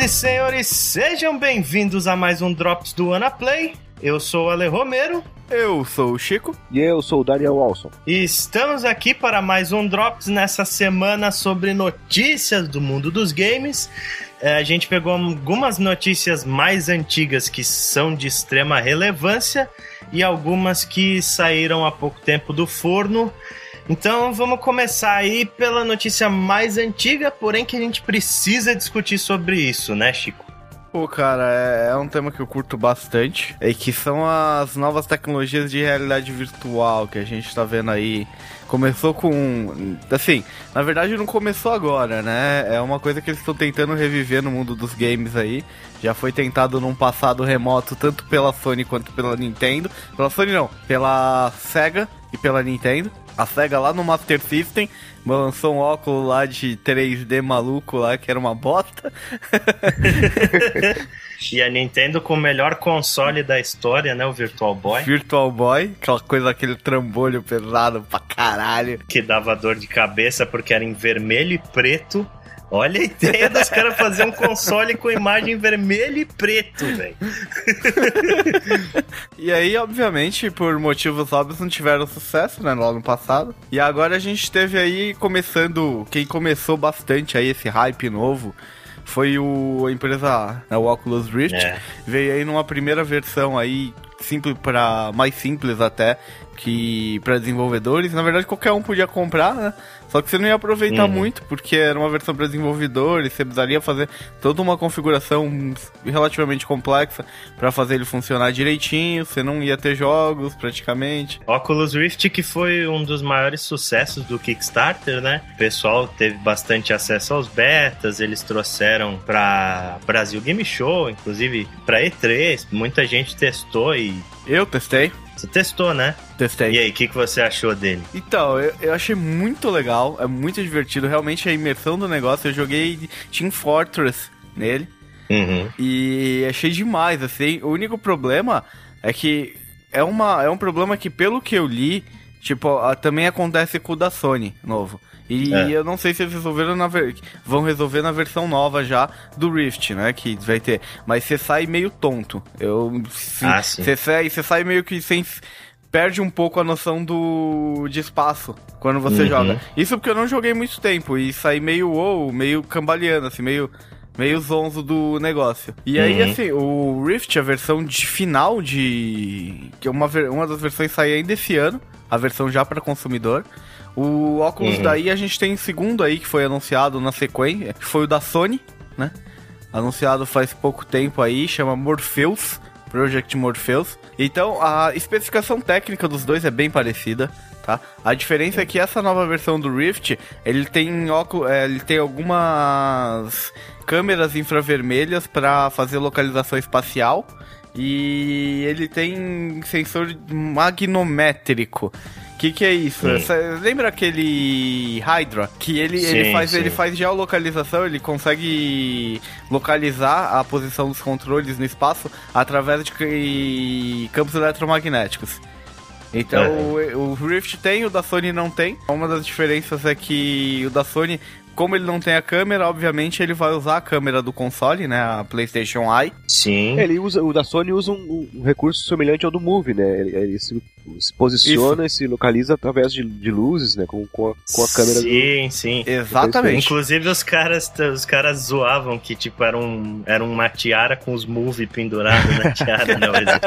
Senhoras e senhores, sejam bem-vindos a mais um Drops do Anaplay. Eu sou o Ale Romero. Eu sou o Chico. E eu sou o Daniel Walson. E estamos aqui para mais um Drops nessa semana sobre notícias do mundo dos games. É, a gente pegou algumas notícias mais antigas que são de extrema relevância e algumas que saíram há pouco tempo do forno. Então vamos começar aí pela notícia mais antiga, porém que a gente precisa discutir sobre isso, né, Chico? Pô, cara, é, é, um tema que eu curto bastante. E que são as novas tecnologias de realidade virtual que a gente tá vendo aí. Começou com. Assim, na verdade não começou agora, né? É uma coisa que eles estão tentando reviver no mundo dos games aí. Já foi tentado num passado remoto, tanto pela Sony quanto pela Nintendo. Pela Sony não, pela Sega e pela Nintendo. A SEGA lá no Master System lançou um óculos lá de 3D maluco lá, que era uma bosta. e a Nintendo com o melhor console da história, né? O Virtual Boy. Virtual Boy, aquela coisa, aquele trambolho pesado pra caralho. Que dava dor de cabeça porque era em vermelho e preto. Olha a ideia dos caras fazer um console com imagem vermelho e preto, velho. e aí, obviamente, por motivos óbvios, não tiveram sucesso, né, no ano passado. E agora a gente teve aí começando, quem começou bastante aí esse hype novo foi o, a empresa, né, o Oculus Rift. É. Veio aí numa primeira versão aí simples para mais simples até que para desenvolvedores, na verdade qualquer um podia comprar, né? Só que você não ia aproveitar uhum. muito, porque era uma versão para desenvolvedores, você precisaria fazer toda uma configuração relativamente complexa para fazer ele funcionar direitinho, você não ia ter jogos praticamente. Oculus Rift que foi um dos maiores sucessos do Kickstarter, né? O pessoal teve bastante acesso aos betas, eles trouxeram para Brasil Game Show, inclusive para E3, muita gente testou e eu testei. Você testou, né? Testei. E aí, o que, que você achou dele? Então, eu, eu achei muito legal, é muito divertido. Realmente a imersão do negócio. Eu joguei Team Fortress nele. Uhum. E achei demais, assim. O único problema é que é, uma, é um problema que, pelo que eu li, tipo, também acontece com o da Sony novo. E é. eu não sei se eles resolveram na ver... vão resolver na versão nova já do Rift, né? Que vai ter. Mas você sai meio tonto. Eu. Se... Ah, Você sai, você sai meio que sem perde um pouco a noção do de espaço quando você uhum. joga. Isso porque eu não joguei muito tempo e saí meio wow, meio cambaleando, assim, meio meio zonzo do negócio. E aí, uhum. assim, o Rift, a versão de final de. que é uma, uma das versões sair ainda esse ano, a versão já para consumidor. O óculos uhum. daí a gente tem segundo aí que foi anunciado na sequência, que foi o da Sony, né? Anunciado faz pouco tempo aí, chama Morpheus, Project Morpheus. Então a especificação técnica dos dois é bem parecida. Tá? A diferença é que essa nova versão do Rift, ele tem óculos, é, ele tem algumas câmeras infravermelhas para fazer localização espacial e ele tem sensor magnométrico que que é isso? Essa, lembra aquele Hydra? Que ele, sim, ele, faz, ele faz geolocalização, ele consegue localizar a posição dos controles no espaço através de campos eletromagnéticos. Então o, o, Rift tem, o da Sony não tem. Uma das diferenças é que o da Sony como ele não tem a câmera, obviamente ele vai usar a câmera do console, né? A PlayStation Eye. Sim. Ele usa, o da Sony usa um, um recurso semelhante ao do Move, né? Ele, ele se, posiciona Isso. e se localiza através de, de luzes, né? Com, com, a, com a câmera Sim, do, sim. Exatamente. Inclusive os caras, os caras zoavam que, tipo, era, um, era uma tiara com os Move pendurados na tiara, não. Né?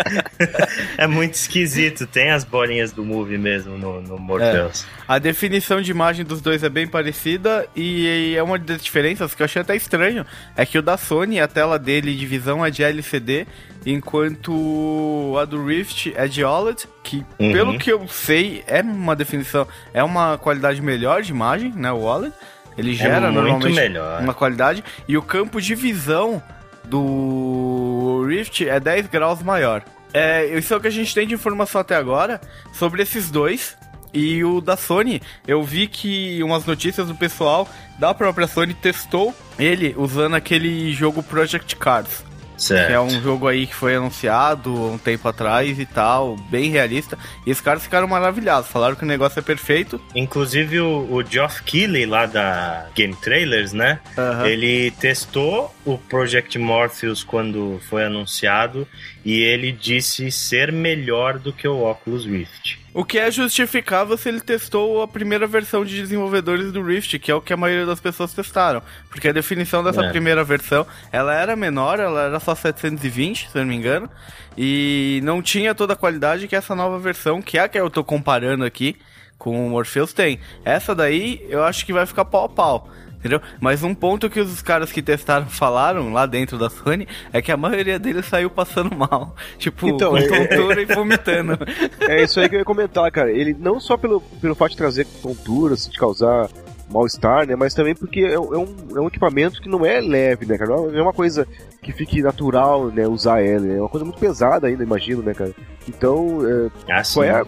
é muito esquisito. Tem as bolinhas do Move mesmo no, no Morpheus. É. A definição de imagem dos dois é bem parecida e é uma das diferenças que eu achei até estranho. É que o da Sony, a tela dele de visão é de LCD, enquanto a do Rift é de OLED, que uhum. pelo que eu sei é uma definição, é uma qualidade melhor de imagem, né, o OLED. Ele é gera é normalmente melhor. uma qualidade e o campo de visão do Rift é 10 graus maior. É, isso é o que a gente tem de informação até agora sobre esses dois. E o da Sony, eu vi que umas notícias do pessoal da própria Sony testou ele usando aquele jogo Project Cars. Certo. Que é um jogo aí que foi anunciado um tempo atrás e tal, bem realista. E os caras ficaram maravilhados, falaram que o negócio é perfeito. Inclusive o, o Geoff Keighley lá da Game Trailers, né? Uhum. Ele testou o Project Morpheus quando foi anunciado e ele disse ser melhor do que o Oculus Rift. O que é justificável se ele testou a primeira versão de desenvolvedores do Rift, que é o que a maioria das pessoas testaram. Porque a definição dessa é. primeira versão, ela era menor, ela era só 720, se eu não me engano, e não tinha toda a qualidade que essa nova versão, que é a que eu tô comparando aqui com o Morpheus tem. Essa daí eu acho que vai ficar pau a pau entendeu? Mas um ponto que os caras que testaram falaram lá dentro da Sony é que a maioria deles saiu passando mal. Tipo, então, com é, tontura é, e vomitando. É isso aí que eu ia comentar, cara. Ele não só pelo, pelo fato de trazer tontura, assim, de causar mal-estar, né? Mas também porque é, é, um, é um equipamento que não é leve, né, cara? Não é uma coisa que fique natural, né? Usar ele. Né? É uma coisa muito pesada ainda, imagino, né, cara? Então, é, ah, qual é a,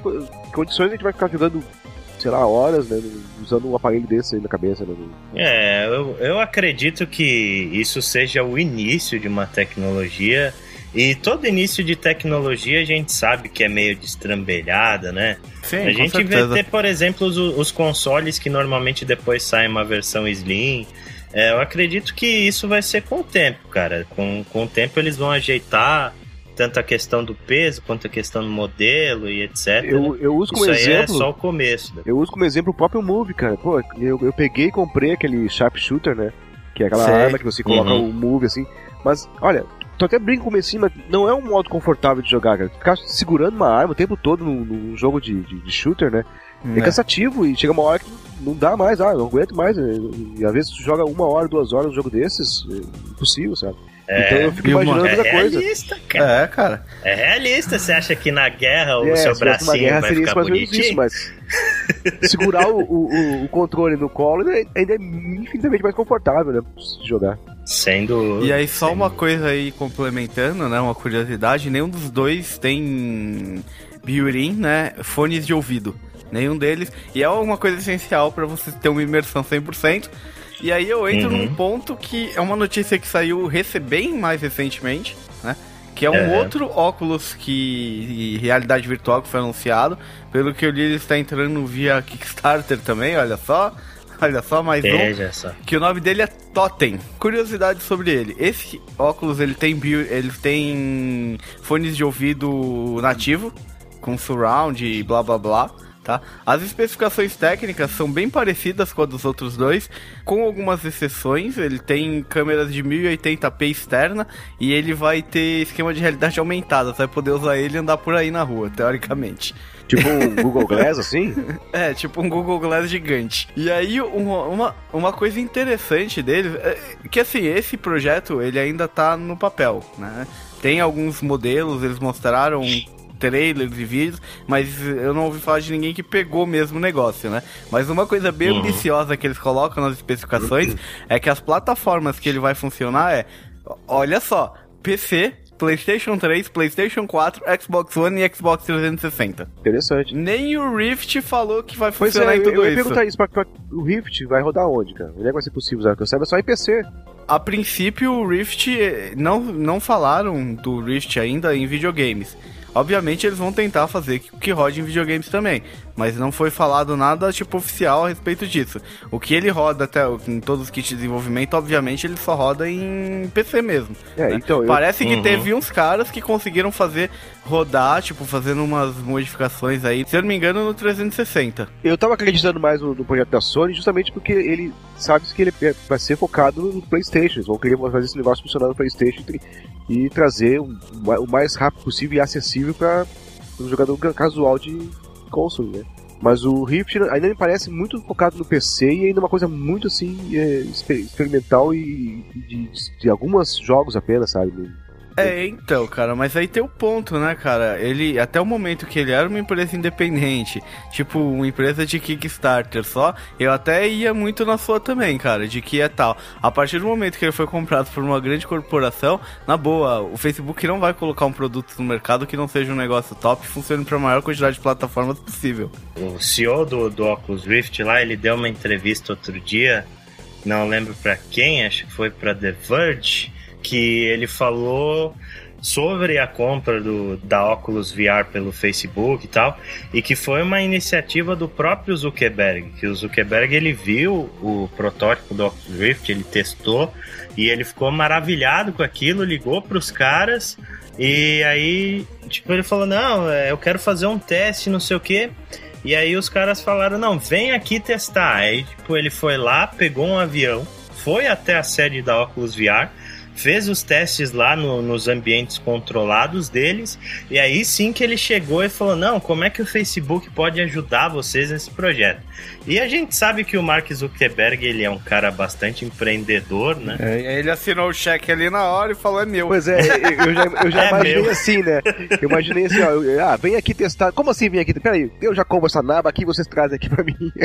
condições a gente vai ficar jogando sei lá, horas, né? Usando um aparelho desse aí na cabeça, né? É, eu, eu acredito que isso seja o início de uma tecnologia. E todo início de tecnologia a gente sabe que é meio destrambelhada, né? Sim, a gente vê ter, por exemplo, os, os, consoles que normalmente depois saem uma versão Slim. É, eu acredito que isso vai ser com o tempo, cara. Com, com o tempo eles vão ajeitar tanto a questão do peso quanto a questão do modelo e etc. Eu, eu uso como Isso exemplo. é só o começo. Né? Eu uso como exemplo o próprio Move, cara. Pô, eu, eu peguei e comprei aquele Sharpshooter, né? Que é aquela Sei. arma que você coloca uhum. o Move assim. Mas, olha, tu até brinca com cima, não é um modo confortável de jogar, cara. Ficar segurando uma arma o tempo todo num, jogo de, de, de, shooter, né? É, é cansativo e chega uma hora que não dá mais, ah, não aguento mais. Né? E às vezes tu joga uma hora, duas horas um jogo desses, é impossível, sabe? É, então eu fico imaginando outra é coisa. Realista, cara. É, cara. É realista. Você acha que na guerra o é, seu bracinho guerra vai ficar mais bonitinho? Isso, mas segurar o, o, o, controle no colo ainda é infinitamente mais confortável, né? Jogar. Sendo. E aí, só uma coisa aí complementando, né? Uma curiosidade: nenhum dos dois tem built-in, né? Fones de ouvido. Nenhum deles. E é uma coisa essencial para você ter uma imersão 100%. E aí eu entro uhum. num ponto que é uma notícia que saiu bem mais recentemente, né? Que é um é. outro óculos que realidade virtual que foi anunciado. Pelo que eu li, ele está entrando via Kickstarter também, olha só. Olha só, mais Veja um. Só. Que o nome dele é Totem. Curiosidade sobre ele. Esse óculos ele tem ele tem fones de ouvido nativo com surround e blá blá blá. Tá? As especificações técnicas são bem parecidas com a dos outros dois, com algumas exceções. Ele tem câmeras de 1080p externa e ele vai ter esquema de realidade aumentada. Você vai poder usar ele e andar por aí na rua, teoricamente. Tipo um Google Glass, assim? é, tipo um Google Glass gigante. E aí, uma, uma, coisa interessante dele é que, assim, esse projeto, ele ainda tá no papel, né? Tem alguns modelos, eles mostraram trailers e vídeos, mas eu não ouvi falar de ninguém que pegou mesmo o negócio, né? Mas uma coisa bem uhum. ambiciosa que eles colocam nas especificações uhum. é que as plataformas que ele vai funcionar é, olha só, PC, PlayStation 3, PlayStation 4, Xbox One e Xbox 360. Interessante. Nem o Rift falou que vai funcionar pois é, em tudo eu, eu isso. Perguntar isso, pra, pra, o Rift vai rodar onde, cara? Onde é que vai ser possível usar? Que eu saiba só em PC. A princípio, o Rift, eh, não, não falaram do Rift ainda em videogames. Obviamente eles vão tentar fazer que, que rode em videogames também, mas não foi falado nada tipo oficial a respeito disso. O que ele roda até em todos os kits de desenvolvimento, obviamente ele só roda em PC mesmo. É, né? então, Parece eu... que uhum. teve uns caras que conseguiram fazer rodar, tipo, fazendo umas modificações aí, se eu não me engano, no 360. Eu tava acreditando mais no, no projeto da Sony justamente porque ele sabe que ele é, vai ser focado no PlayStation. Eles vão querer fazer esse negócio funcionar no PlayStation e trazer o, o mais rápido possível e acessível para um jogador casual de console, né? Mas o Rift ainda me parece muito focado no PC e ainda uma coisa muito assim é, experimental e de, de, de alguns jogos apenas, sabe? É, então, cara, mas aí tem o ponto, né, cara? Ele, até o momento que ele era uma empresa independente, tipo, uma empresa de Kickstarter só, eu até ia muito na sua também, cara, de que é tal. A partir do momento que ele foi comprado por uma grande corporação, na boa, o Facebook não vai colocar um produto no mercado que não seja um negócio top e funcione para a maior quantidade de plataformas possível. O CEO do, do Oculus Rift lá, ele deu uma entrevista outro dia, não lembro para quem, acho que foi para The Verge que ele falou sobre a compra do, da Oculus VR pelo Facebook e tal, e que foi uma iniciativa do próprio Zuckerberg, que o Zuckerberg ele viu o protótipo do Oculus Rift, ele testou e ele ficou maravilhado com aquilo, ligou para os caras e aí, tipo, ele falou: "Não, é, eu quero fazer um teste, não sei o quê". E aí os caras falaram: "Não, vem aqui testar". Aí, tipo, ele foi lá, pegou um avião, foi até a sede da Oculus VR fez os testes lá no, nos ambientes controlados deles, e aí sim que ele chegou e falou: Não, como é que o Facebook pode ajudar vocês nesse projeto? E a gente sabe que o Mark Zuckerberg ele é um cara bastante empreendedor, né? É, ele assinou o cheque ali na hora e falou: É meu. Pois é, eu já, eu já é imaginei meu. assim, né? Eu imaginei assim: ó, eu, ah, vem aqui testar. Como assim vem aqui? Peraí, eu já compro essa naba aqui vocês trazem aqui pra mim.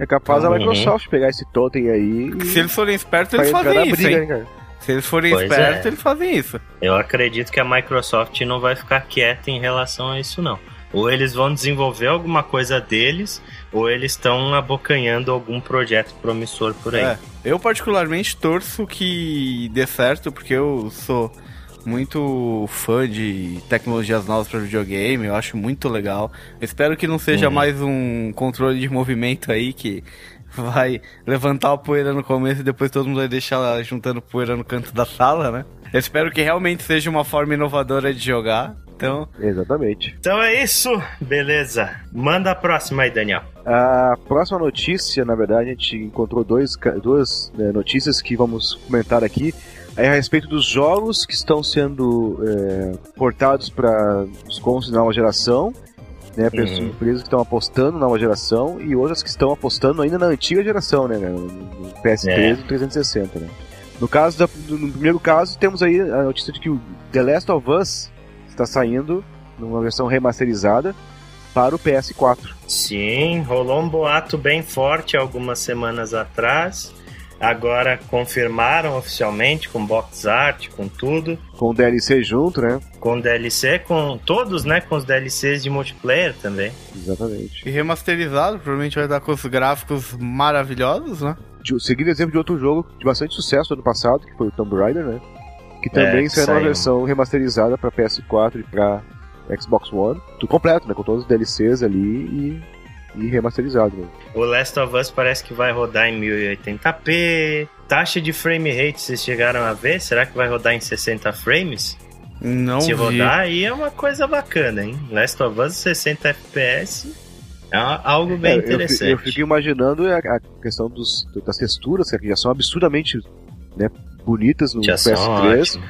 é capaz uhum. a Microsoft pegar esse totem aí. Se eles forem espertos, eles fazem isso. Hein? Se eles forem pois espertos, é. eles fazem isso. Eu acredito que a Microsoft não vai ficar quieta em relação a isso, não. Ou eles vão desenvolver alguma coisa deles, ou eles estão abocanhando algum projeto promissor por aí. É, eu particularmente torço que dê certo, porque eu sou muito fã de tecnologias novas para videogame, eu acho muito legal. espero que não seja uhum. mais um controle de movimento aí que vai levantar a poeira no começo e depois todo mundo vai deixar juntando poeira no canto da sala, né? Eu espero que realmente seja uma forma inovadora de jogar. Então. Exatamente. Então é isso, beleza. Manda a próxima aí, Daniel. A próxima notícia, na verdade, a gente encontrou dois, duas né, notícias que vamos comentar aqui. É a respeito dos jogos que estão sendo é, portados para os consoles da nova geração né? Uhum. Empresas que estão apostando na nova geração e outras que estão apostando ainda na antiga geração, né? No PS3 é. e 360, né? No caso da, no primeiro caso, temos aí a notícia de que o The Last of Us está saindo numa versão remasterizada para o PS4. Sim, rolou um boato bem forte algumas semanas atrás Agora confirmaram oficialmente com box art, com tudo. Com DLC junto, né? Com DLC, com todos, né? Com os DLCs de multiplayer também. Exatamente. E remasterizado, provavelmente vai dar com os gráficos maravilhosos, né? Seguindo exemplo de outro jogo de bastante sucesso ano passado, que foi o Tomb Raider, né? Que também é, saiu uma versão remasterizada para PS4 e para Xbox One. Tudo completo, né? Com todos os DLCs ali e e remasterizado. Né? O Last of Us parece que vai rodar em 1080p. Taxa de frame rate, vocês chegaram a ver? Será que vai rodar em 60 frames? Não Se vi. rodar, aí é uma coisa bacana, hein? Last of Us 60 FPS é algo bem é, interessante. Eu, eu fico imaginando a, a questão dos, das texturas, que já são absurdamente né, bonitas no já PS3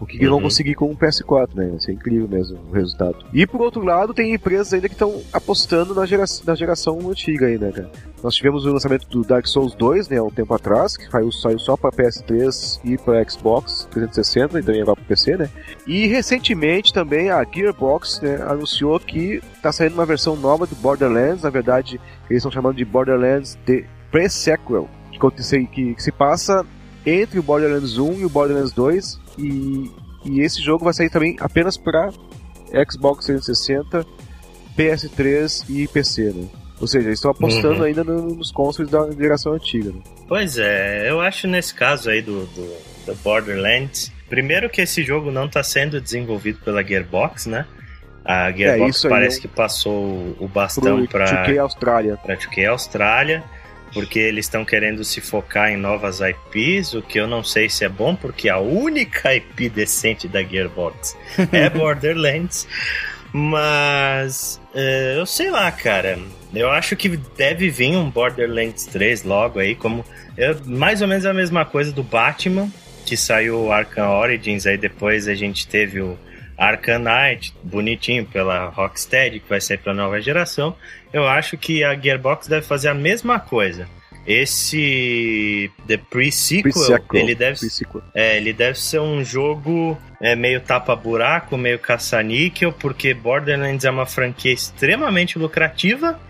o que, uhum. vão conseguir com o PS4, né? Vai ser incrível mesmo o resultado. E por outro lado, tem empresas ainda que estão apostando na, gera na geração antiga ainda, cara. Nós tivemos o lançamento do Dark Souls 2, né, há um tempo atrás, que saiu, saiu só para PS3 e para Xbox 360 e também agora para PC, né? E recentemente também a Gearbox né, anunciou que está saindo uma versão nova do Borderlands, na verdade eles estão chamando de Borderlands The Pre-Sequel, que, que, que se passa entre o Borderlands 1 e o Borderlands 2 e, e esse jogo vai sair também apenas para Xbox 360, PS3 e PC, né? Ou seja, eles estão apostando uhum. ainda no, nos consoles da geração antiga. Né? Pois é, eu acho nesse caso aí do, do, do Borderlands, primeiro que esse jogo não está sendo desenvolvido pela Gearbox, né? A Gearbox é, parece é que passou o bastão para 2K Austrália. Para 2K Austrália porque eles estão querendo se focar em novas IPs, o que eu não sei se é bom, porque a única IP decente da Gearbox é Borderlands. Mas uh, eu sei lá, cara. Eu acho que deve vir um Borderlands 3 logo aí, como é mais ou menos a mesma coisa do Batman, que saiu o Arkham Origins, aí depois a gente teve o Arcanite, bonitinho pela Rocksteady, que vai sair para nova geração. Eu acho que a Gearbox deve fazer a mesma coisa. Esse The Pre-Sequel, pre ele, deve, pre é, ele deve ser um jogo é, meio tapa-buraco, meio caça-níquel, porque Borderlands é uma franquia extremamente lucrativa.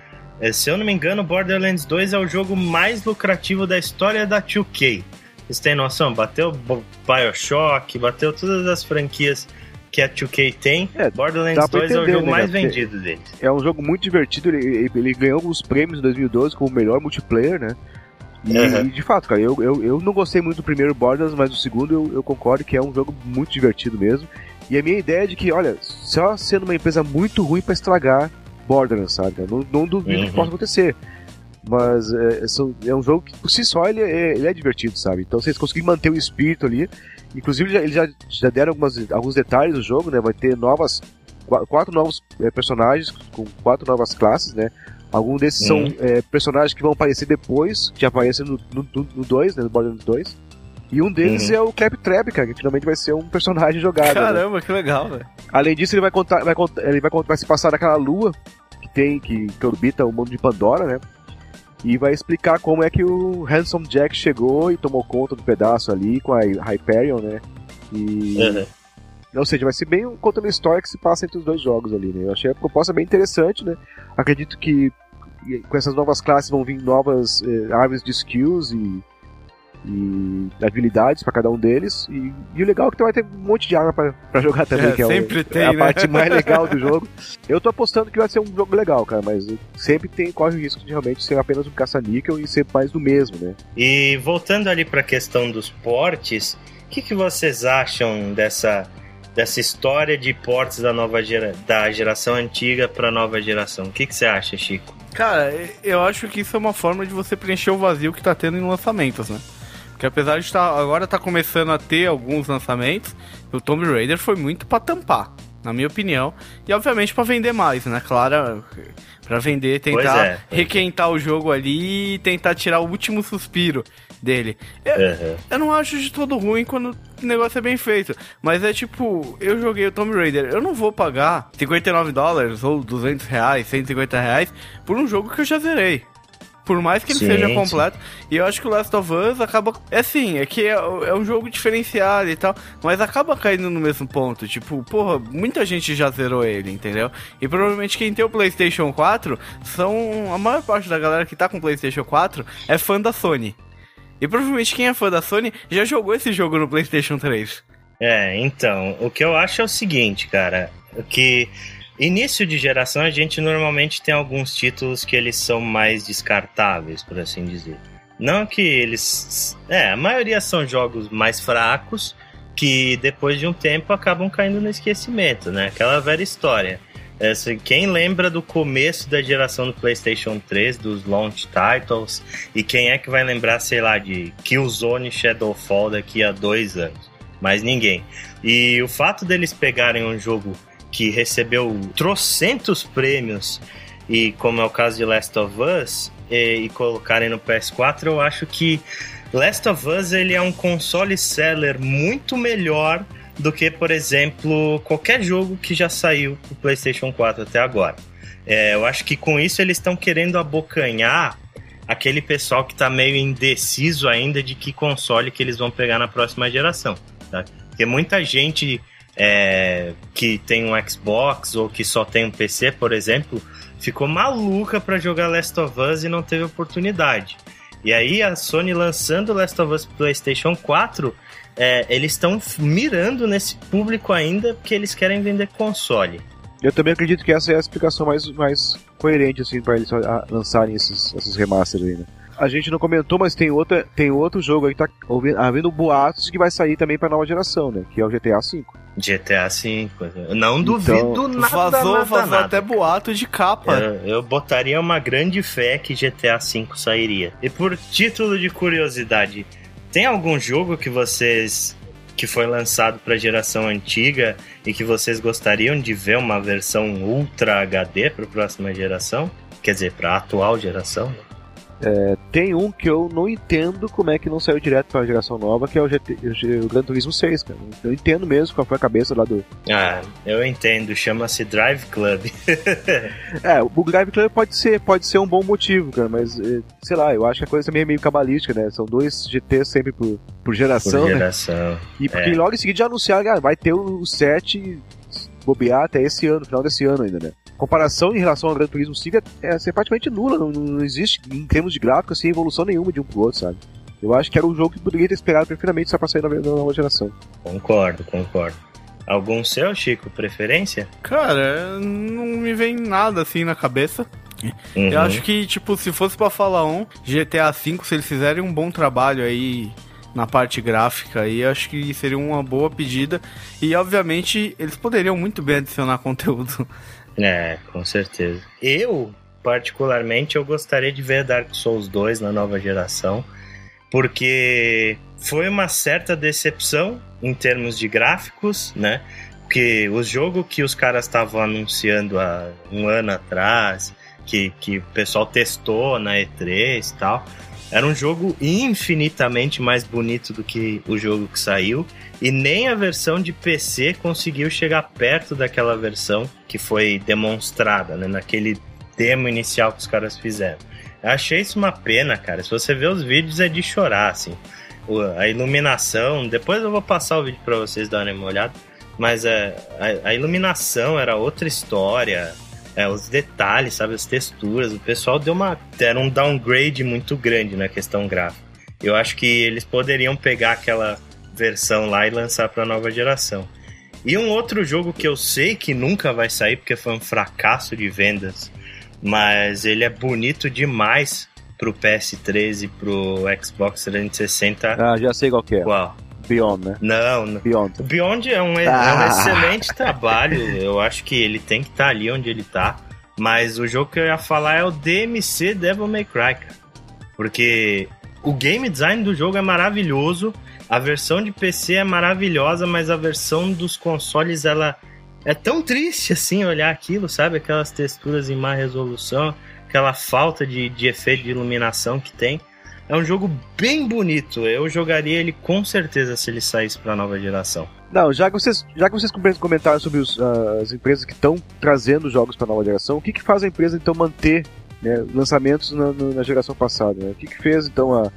É, se eu não me engano, Borderlands 2 é o jogo mais lucrativo da história da 2K. Vocês têm noção? Bateu Bioshock, bateu todas as franquias que a 2K tem, é, Borderlands 2 entender, é o jogo né, mais vendido deles. É um jogo muito divertido, ele, ele ganhou alguns prêmios em 2012 como o melhor multiplayer, né? E, uhum. e, de fato, cara, eu, eu, eu não gostei muito do primeiro Borderlands, mas o segundo eu, eu concordo que é um jogo muito divertido mesmo. E a minha ideia é de que, olha, só sendo uma empresa muito ruim para estragar Borderlands, sabe? Não, não duvido uhum. que possa acontecer. Mas é, é, um jogo que por si só ele é, ele é divertido, sabe? Então vocês conseguirem manter o espírito ali. Inclusive eles já, já deram algumas, alguns detalhes do jogo, né? Vai ter novas. Quatro novos é, personagens com quatro novas classes, né? Alguns desses são uhum. é, personagens que vão aparecer depois, que aparecem no 2, no, né? No Borderlands 2. E um deles uhum. é o Claptrap, cara, que finalmente vai ser um personagem jogado. Né? Caramba, né? que legal, velho. Além disso, ele vai contar, vai contar, ele vai, vai se passar naquela lua que tem, que, que orbita o mundo de Pandora, né? E vai explicar como é que o Handsome Jack chegou e tomou conta do pedaço ali com a Hyperion, né? E. Uhum. Ou seja, vai ser bem contando uma história que se passa entre os dois jogos ali, né? Eu achei a proposta bem interessante, né? Acredito que com essas novas classes vão vir novas eh, árvores de skills e e habilidades para cada um deles. E, e, o legal é que tu vai ter um monte de arma para jogar também, é, que é, sempre o, tem, é a né? parte mais legal do jogo. Eu tô apostando que vai ser um jogo legal, cara, mas sempre tem corre o risco de realmente ser apenas um caça-níquel e ser mais do mesmo, né? E voltando ali para a questão dos portes, o que, que vocês acham dessa dessa história de portes da nova gera, da geração antiga para nova geração? O que, que você acha, Chico? Cara, eu acho que isso é uma forma de você preencher o vazio que tá tendo em lançamentos, né? Que apesar de estar agora tá começando a ter alguns lançamentos, o Tomb Raider foi muito para tampar, na minha opinião, e obviamente para vender mais, né? Claro, para vender, tentar é, requentar o jogo ali e tentar tirar o último suspiro dele. Eu, uhum. eu não acho de todo ruim quando o negócio é bem feito. Mas é tipo, eu joguei o Tomb Raider, eu não vou pagar 59 dólares ou 200 reais, 150 reais por um jogo que eu já zerei por mais que ele sim, seja completo. Sim. E eu acho que o Last of Us acaba. É assim, é que é, é, um jogo diferenciado e tal, mas acaba caindo no mesmo ponto. Tipo, porra, muita gente já zerou ele, entendeu? E provavelmente quem tem o PlayStation 4 são. A maior parte da galera que tá com o PlayStation 4 é fã da Sony. E provavelmente quem é fã da Sony já jogou esse jogo no PlayStation 3. É, então, o que eu acho é o seguinte, cara, que Início de geração, a gente normalmente tem alguns títulos que eles são mais descartáveis, por assim dizer. Não que eles. É, a maioria são jogos mais fracos que depois de um tempo acabam caindo no esquecimento, né? Aquela velha história. Essa, quem lembra do começo da geração do PlayStation 3, dos launch titles, e quem é que vai lembrar, sei lá, de Killzone Shadowfall daqui a dois anos? Mas ninguém. E o fato deles pegarem um jogo que recebeu trocentos prêmios, e como é o caso de Last of Us, e, e colocarem no PS4, eu acho que Last of Us ele é um console seller muito melhor do que, por exemplo, qualquer jogo que já saiu pro PlayStation 4 até agora. É, eu acho que com isso eles estão querendo abocanhar aquele pessoal que está meio indeciso ainda de que console que eles vão pegar na próxima geração. Tá? Porque muita gente é, que tem um Xbox ou que só tem um PC, por exemplo, ficou maluca para jogar Last of Us e não teve oportunidade. E aí a Sony lançando Last of Us PlayStation 4, é, eles estão mirando nesse público ainda porque eles querem vender console. Eu também acredito que essa é a explicação mais, mais coerente assim para eles lançarem esses, esses remasters aí, né? A gente não comentou, mas tem, outra, tem outro jogo aí que tá havendo boatos que vai sair também pra nova geração, né? Que é o GTA V. GTA V. Não duvido então, nada. Vazou, nada, vazou nada, até boato de capa. Eu, eu, botaria uma grande fé que GTA V sairia. E por título de curiosidade, tem algum jogo que vocês. que foi lançado pra geração antiga e que vocês gostariam de ver uma versão Ultra HD pra próxima geração? Quer dizer, pra atual geração? É, tem um que eu não entendo como é que não saiu direto para a geração nova, que é o, GT, o Gran Turismo 6, cara. Eu entendo mesmo qual foi a cabeça lá do. Ah, eu entendo, chama-se Drive Club. é, o Drive Club pode ser, pode ser um bom motivo, cara, mas é, sei lá, eu acho que a coisa também é meio cabalística, né? São dois GTs sempre por, por geração. Por né? geração. Né? E porque é. logo em seguida já anunciaram, ah, vai ter o 7 bobear até esse ano, final desse ano ainda, né? Comparação em relação ao Gran Turismo 5 é, é, é praticamente nula, não, não, existe em termos de gráfico assim, evolução nenhuma de um pro outro, sabe? Eu acho que era um jogo que poderia ter esperado perfeitamente só pra sair na, na nova geração. Concordo, concordo. Algum seu, Chico, preferência? Cara, não me vem nada assim na cabeça. Uhum. Eu acho que, tipo, se fosse pra falar um, GTA V, se eles fizerem um bom trabalho aí na parte gráfica aí, acho que seria uma boa pedida. E obviamente eles poderiam muito bem adicionar conteúdo. É, com certeza. Eu, particularmente, eu gostaria de ver Dark Souls 2 na nova geração, porque foi uma certa decepção em termos de gráficos, né? Porque o jogo que os caras estavam anunciando há um ano atrás, que, que o pessoal testou na E3 e tal, era um jogo infinitamente mais bonito do que o jogo que saiu, e nem a versão de PC conseguiu chegar perto daquela versão que foi demonstrada, né, naquele demo inicial que os caras fizeram. Eu achei isso uma pena, cara. Se você ver os vídeos é de chorar, assim. A iluminação, depois eu vou passar o vídeo para vocês darem uma olhada, mas é, a, a iluminação era outra história é, os detalhes, sabe, as texturas. O pessoal deu uma deram um downgrade muito grande na questão gráfica. Eu acho que eles poderiam pegar aquela versão lá e lançar para a nova geração. E um outro jogo que eu sei que nunca vai sair porque foi um fracasso de vendas, mas ele é bonito demais pro PS3 e pro Xbox 360. Ah, já sei qual que é. Qual? Beyond, né? Não, não. Beyond. O Beyond é um, ah. é um excelente trabalho. Eu acho que ele tem que estar tá ali onde ele tá. Mas o jogo que eu ia falar é o DMC Devil May Cry, cara. Porque o game design do jogo é maravilhoso. A versão de PC é maravilhosa, mas a versão dos consoles ela é tão triste assim olhar aquilo, sabe? Aquelas texturas em má resolução, aquela falta de, de efeito de iluminação que tem. É um jogo bem bonito. Eu jogaria ele com certeza se ele saísse para a nova geração. Não, já que vocês, já que vocês comentaram sobre os, uh, as empresas que estão trazendo jogos para a nova geração, o que, que faz a empresa então manter né, lançamentos na, na, geração passada? Né? O que, que fez então a,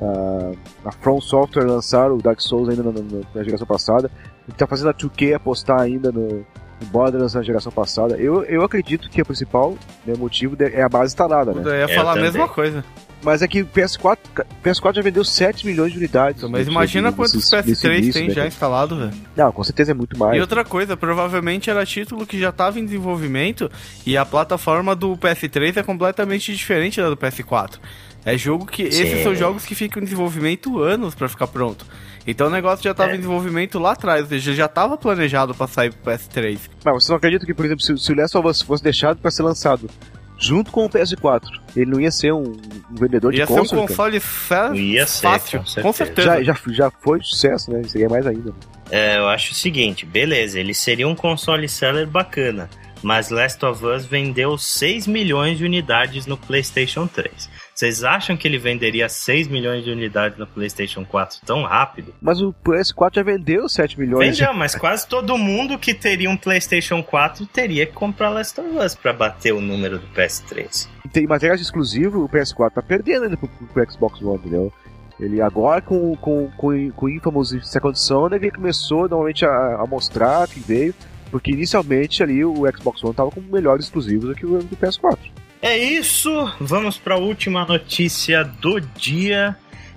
a, a From Software lançar o Dark Souls ainda na, na, na geração passada? O que está fazendo a 2K apostar ainda no, no Borderlands na geração passada? Eu, eu acredito que o principal né, motivo é a base instalada, né? Eu ia falar a mesma coisa. Mas é que o PS4, PS4 já vendeu 7 milhões de unidades. Mas imagina quantos PS3 início, tem né? já instalado, velho. Não, com certeza é muito mais. E outra coisa, provavelmente era título que já estava em desenvolvimento e a plataforma do PS3 é completamente diferente da do PS4. É jogo que. Sim. Esses são jogos que ficam em desenvolvimento anos para ficar pronto. Então o negócio já estava é. em desenvolvimento lá atrás, ou seja, já estava planejado para sair pro PS3. Mas você não acredita que, por exemplo, se, se o Last of Us fosse deixado para ser lançado junto com o PS4. Ele não ia ser um, um vendedor ia de console. Ia ser um console fácil, ia ser, fácil, com certeza. Com certeza. Já, já, já foi sucesso, né? Seria mais ainda. É, eu acho o seguinte, beleza, ele seria um console seller bacana, mas Last of Us vendeu 6 milhões de unidades no PlayStation 3. Vocês acham que ele venderia 6 milhões de unidades no PlayStation 4 tão rápido? Mas o PS4 já vendeu 7 milhões. Vendeu, mas quase todo mundo que teria um PlayStation 4 teria que comprar Last of Us pra bater o número do PS3. Tem materiais exclusivos, o PS4 tá perdendo ainda pro, pro Xbox One, entendeu? Ele agora com, com, com, com o Infamous Second Son, ele começou normalmente a, a mostrar que veio, porque inicialmente ali o Xbox One tava com melhores exclusivos do que o do PS4. É isso, vamos para a última notícia do dia,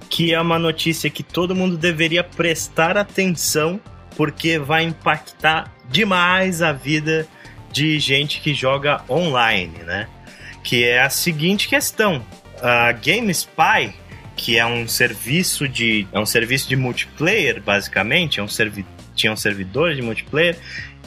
que é uma notícia que todo mundo deveria prestar atenção, porque vai impactar demais a vida de gente que joga online, né? Que é a seguinte questão: a GameSpy, que é um serviço de é um serviço de multiplayer, basicamente, é um tinha um servidor de multiplayer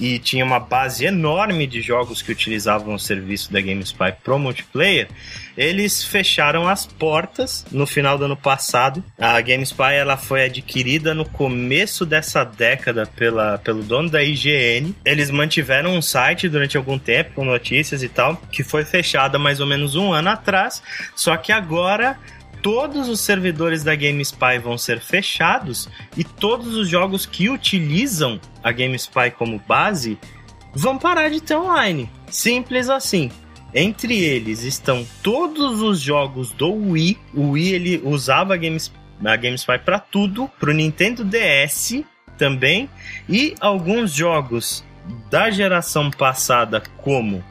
e tinha uma base enorme de jogos que utilizavam o serviço da GameSpy pro multiplayer, eles fecharam as portas no final do ano passado. A GameSpy ela foi adquirida no começo dessa década pela, pelo dono da IGN. Eles mantiveram um site durante algum tempo com notícias e tal, que foi fechado há mais ou menos um ano atrás, só que agora todos os servidores da GameSpy vão ser fechados e todos os jogos que utilizam a GameSpy como base vão parar de ter online. Simples assim. Entre eles estão todos os jogos do Wii. O Wii ele usava a, Games, a GameSpy para tudo, para o Nintendo DS também e alguns jogos da geração passada como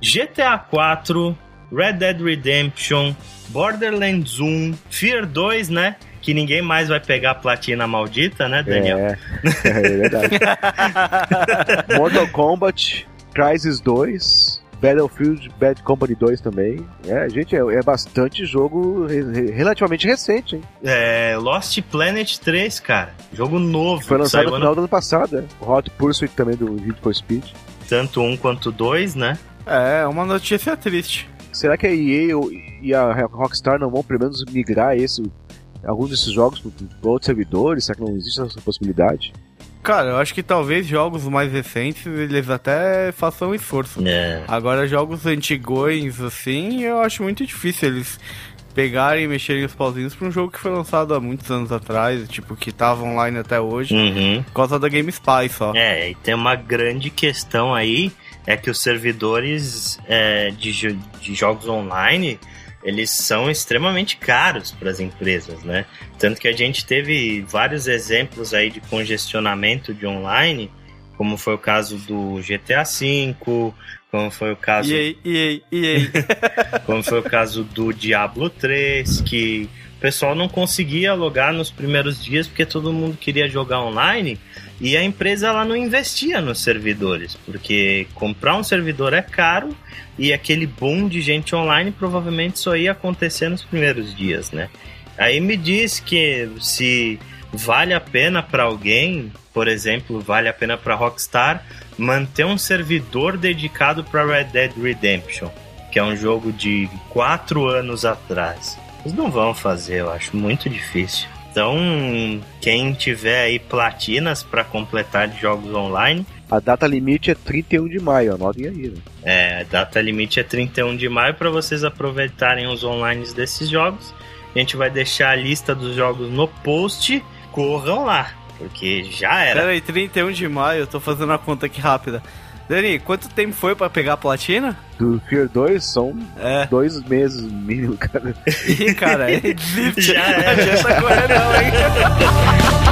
GTA 4, Red Dead Redemption, Borderlands 1, Fear 2, né? Que ninguém mais vai pegar a platina maldita, né, Daniel? É, é verdade. Mortal Kombat, Crysis 2, Battlefield Bad Company 2 também. É, gente, é, é bastante jogo re, relativamente recente, hein? É, Lost Planet 3, cara. Jogo novo. Que foi lançado no final ano... do ano passado, né? Hot Pursuit também do Need for Speed. Tanto um quanto dois, né? É, uma notícia triste. Será que a EA e a Rockstar não vão pelo menos migrar esse, alguns desses jogos para outros servidores? Será que não existe essa possibilidade? Cara, eu acho que talvez jogos mais recentes eles até façam esforço. É. Agora, jogos antigões, assim, eu acho muito difícil eles pegarem e mexerem os pauzinhos pra um jogo que foi lançado há muitos anos atrás, tipo, que tava online até hoje, uhum. por causa da GameSpy só. É, e tem uma grande questão aí, é que os servidores é, de, de jogos online eles são extremamente caros para as empresas, né? Tanto que a gente teve vários exemplos aí de congestionamento de online, como foi o caso do GTA V, como foi o caso. E aí, e aí, e aí? como foi o caso do Diablo 3, que pessoal não conseguia logar nos primeiros dias porque todo mundo queria jogar online e a empresa ela não investia nos servidores, porque comprar um servidor é caro e aquele boom de gente online provavelmente só ia acontecer nos primeiros dias, né? Aí me diz que se vale a pena para alguém, por exemplo, vale a pena para Rockstar manter um servidor dedicado para Red Dead Redemption, que é um jogo de quatro anos atrás. Eles não vão fazer, eu acho muito difícil. Então, quem tiver aí platinas para completar de jogos online. A data limite é 31 de maio, anotem aí. Né? É, a data limite é 31 de maio para vocês aproveitarem os online desses jogos. A gente vai deixar a lista dos jogos no post. Corram lá, porque já era. Pera aí, 31 de maio, eu tô fazendo a conta aqui rápida. Dani, quanto tempo foi pra pegar a platina? Do Fear 2 são é. dois meses mínimo, cara. Ih, cara, é Já é. Não adianta correr não, hein?